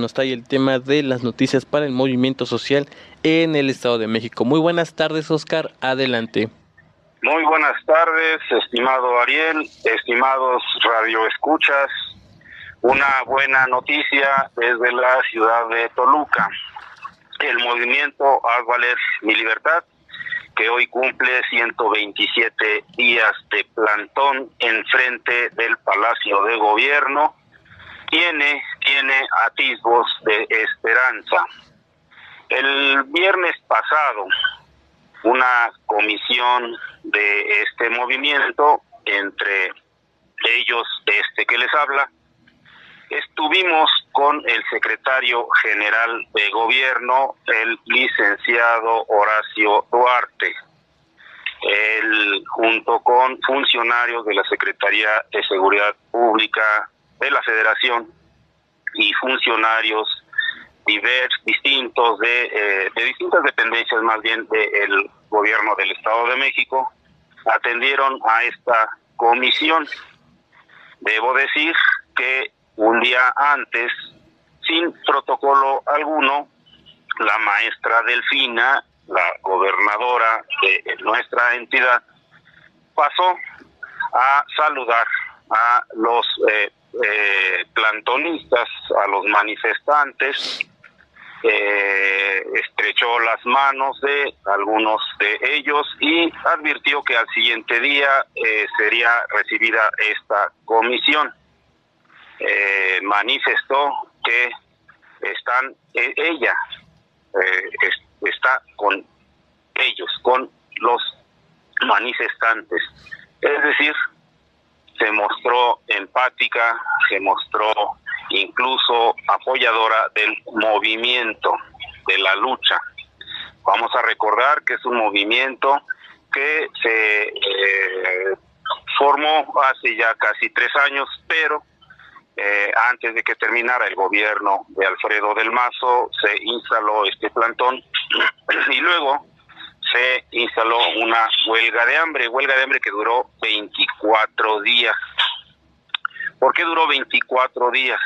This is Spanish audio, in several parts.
nos trae el tema de las noticias para el movimiento social en el Estado de México. Muy buenas tardes, Oscar. Adelante. Muy buenas tardes, estimado Ariel, estimados radioescuchas. Una buena noticia desde la ciudad de Toluca. El movimiento Haz Valer Mi Libertad, que hoy cumple 127 días de plantón en frente del Palacio de Gobierno, tiene, tiene atisbos de esperanza. El viernes pasado, una comisión de este movimiento, entre ellos este que les habla, estuvimos con el secretario general de gobierno, el licenciado Horacio Duarte. Él, junto con funcionarios de la Secretaría de Seguridad Pública de la Federación y funcionarios divers, distintos de, eh, de distintas dependencias más bien del gobierno del Estado de México atendieron a esta comisión. Debo decir que un día antes, sin protocolo alguno, la maestra Delfina, la gobernadora de nuestra entidad, pasó a saludar a los eh, eh, plantonistas, a los manifestantes, eh, estrechó las manos de algunos de ellos y advirtió que al siguiente día eh, sería recibida esta comisión. Manifestó que están e, ella está con ellos, con los manifestantes. Es decir, mostró empática, se mostró incluso apoyadora del movimiento, de la lucha. Vamos a recordar que es un movimiento que se eh, formó hace ya casi tres años, pero eh, antes de que terminara el gobierno de Alfredo del Mazo, se instaló este plantón y luego se instaló una huelga de hambre, huelga de hambre que duró 24 días. ¿Por qué duró 24 días?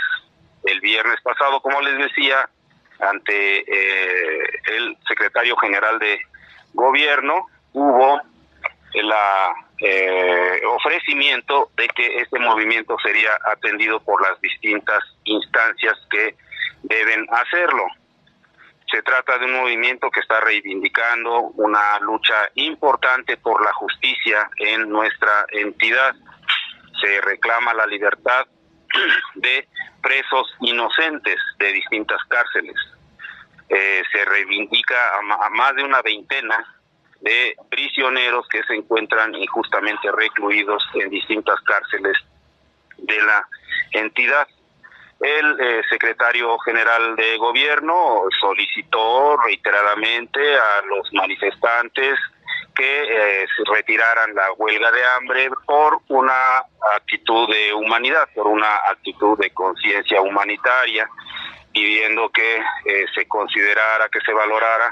El viernes pasado, como les decía, ante eh, el secretario general de gobierno, hubo el eh, ofrecimiento de que este movimiento sería atendido por las distintas instancias que deben hacerlo. Se trata de un movimiento que está reivindicando una lucha importante por la justicia en nuestra entidad. Se reclama la libertad de presos inocentes de distintas cárceles. Eh, se reivindica a, más de una veintena de prisioneros que se encuentran injustamente recluidos en distintas cárceles de la entidad. El eh, secretario general de gobierno solicitó reiteradamente a los manifestantes que eh, retiraran la huelga de hambre por una actitud de humanidad, por una actitud de conciencia humanitaria, pidiendo que eh, se considerara, que se valorara,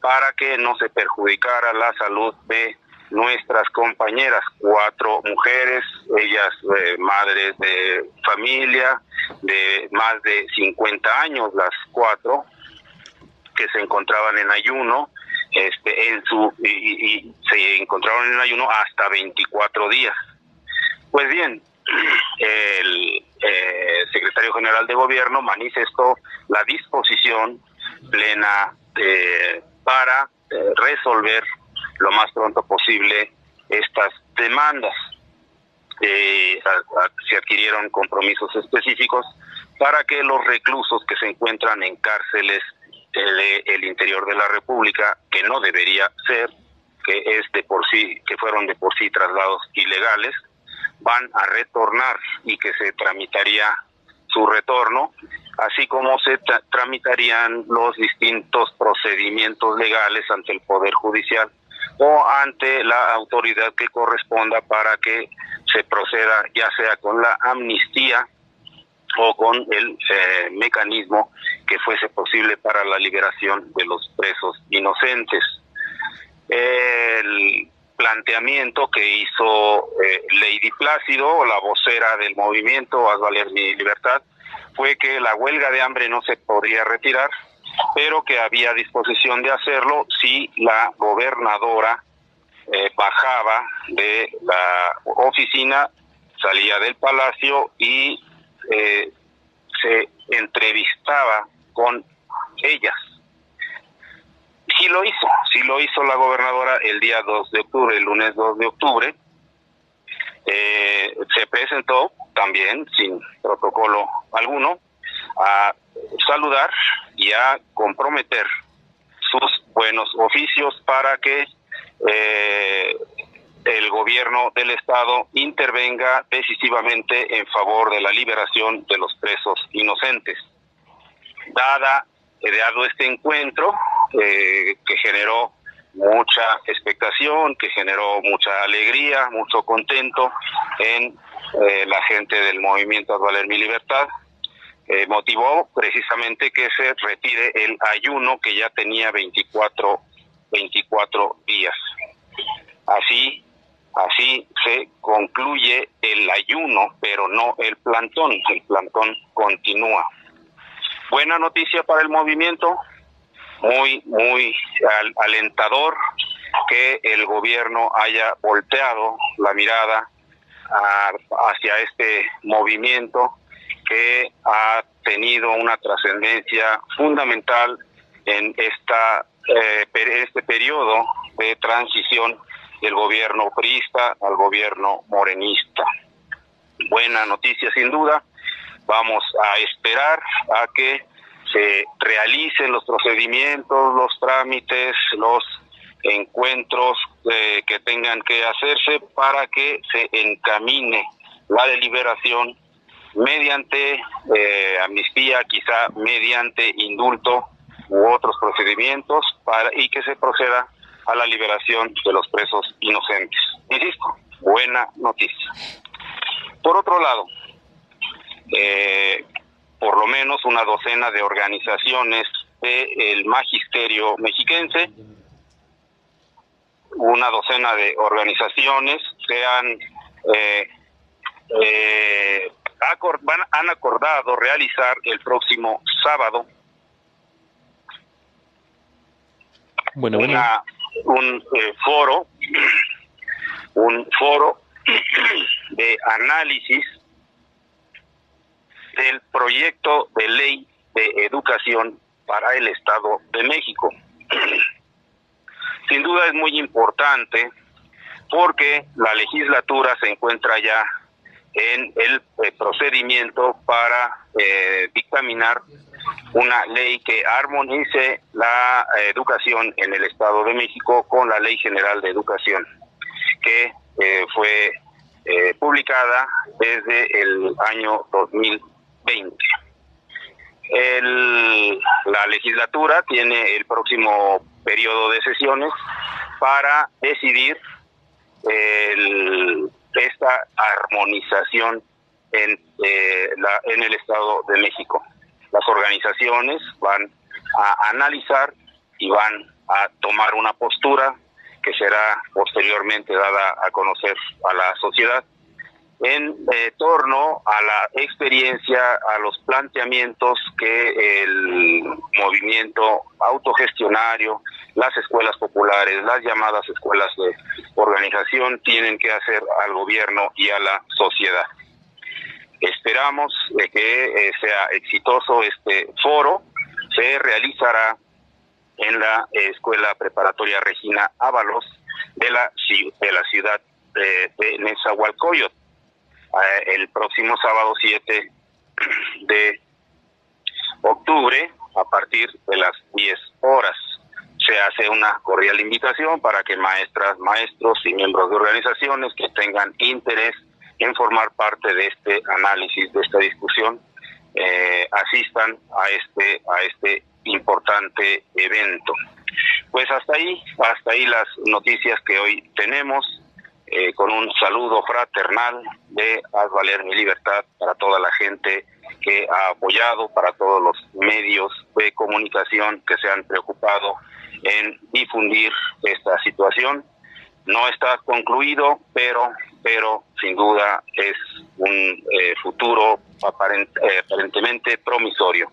para que no se perjudicara la salud de nuestras compañeras, cuatro mujeres, ellas madres de familia, de más de 50 años, las cuatro, que se encontraban en ayuno, este, en su y, se encontraron en ayuno hasta 24 días. Pues bien, el eh, secretario general de gobierno manifestó la disposición plena eh, para eh, resolver lo más pronto posible estas demandas. Se adquirieron compromisos específicos para que los reclusos que se encuentran en cárceles el interior de la República, que no debería ser, que es de por sí, que fueron de por sí traslados ilegales, van a retornar y que se tramitaría su retorno, así como se tramitarían los distintos procedimientos legales ante el Poder Judicial o ante la autoridad que corresponda para que se proceda ya sea con la amnistía o con el eh, mecanismo que fuese posible para la liberación de los presos inocentes. El planteamiento que hizo eh, Lady Plácido, la vocera del movimiento Haz Valer Mi Libertad, fue que la huelga de hambre no se podría retirar, pero que había disposición de hacerlo si la gobernadora eh, bajaba de la oficina, salía del palacio y eh, se entrevistaba con ellas. Sí lo hizo, sí lo hizo la gobernadora el día 2 de octubre, el lunes 2 de octubre. Eh, se presentó también sin protocolo alguno a saludar y a comprometer sus buenos oficios para que eh, el gobierno del estado intervenga decisivamente en favor de la liberación de los presos inocentes. Dada dado este encuentro eh, que generó mucha expectación, que generó mucha alegría, mucho contento en eh, la gente del movimiento a valer mi libertad, eh, motivó precisamente que se retire el ayuno que ya tenía 24, 24 días. Así, así se concluye el ayuno, pero no el plantón. El plantón continúa. Buena noticia para el movimiento, muy, muy alentador que el gobierno haya volteado la mirada hacia este movimiento que ha tenido una trascendencia fundamental en esta eh, este periodo de transición del gobierno priista al gobierno morenista. Buena noticia sin duda. Vamos a esperar a que se realicen los procedimientos, los trámites, los encuentros eh, que tengan que hacerse para que se encamine la deliberación mediante eh, amnistía, quizá mediante indulto u otros procedimientos para y que se proceda a la liberación de los presos inocentes. Insisto, buena noticia. Por otro lado, eh, por lo menos una docena de organizaciones del magisterio mexiquense, una docena de organizaciones que han, eh, eh, han acordado realizar el próximo sábado bueno, un eh, foro, un foro de análisis del proyecto de ley de educación para el Estado de México. Sin duda es muy importante porque la legislatura se encuentra ya en el eh, procedimiento para eh, dictaminar una ley que armonice la eh, educación en el Estado de México con la Ley General de Educación, que fue publicada desde el año 2020. El, la legislatura tiene el próximo periodo de sesiones para decidir el, esta armonización en, eh, la, en el Estado de México. Las organizaciones van a analizar y van a tomar una postura que será posteriormente dada a conocer a la sociedad en eh, torno a la experiencia, a los planteamientos que el movimiento autogestionario, las escuelas populares, las llamadas escuelas de organización tienen que hacer al gobierno y a la sociedad. Esperamos que eh, sea exitoso este foro, se realizará en la Escuela Preparatoria Regina Ábalos de la, de la ciudad de, de eh, el próximo sábado 7 de octubre a partir de las 10 horas. Se hace una cordial invitación para que maestras, maestros y miembros de organizaciones que tengan interés en formar parte de este análisis, de esta discusión, eh, asistan a este, a este importante evento. Pues hasta ahí, hasta ahí las noticias que hoy tenemos. Eh, con un saludo fraternal de Haz Valer mi Libertad para toda la gente que ha apoyado, para todos los medios de comunicación que se han preocupado en difundir esta situación. No está concluido, pero pero sin duda es un eh, futuro eh, aparentemente promisorio.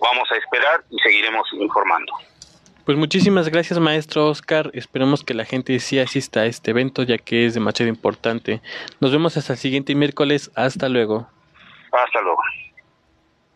Vamos a esperar y seguiremos informando. Pues muchísimas gracias maestro Oscar, esperemos que la gente sí asista a este evento ya que es demasiado importante. Nos vemos hasta el siguiente miércoles, hasta luego. Hasta luego.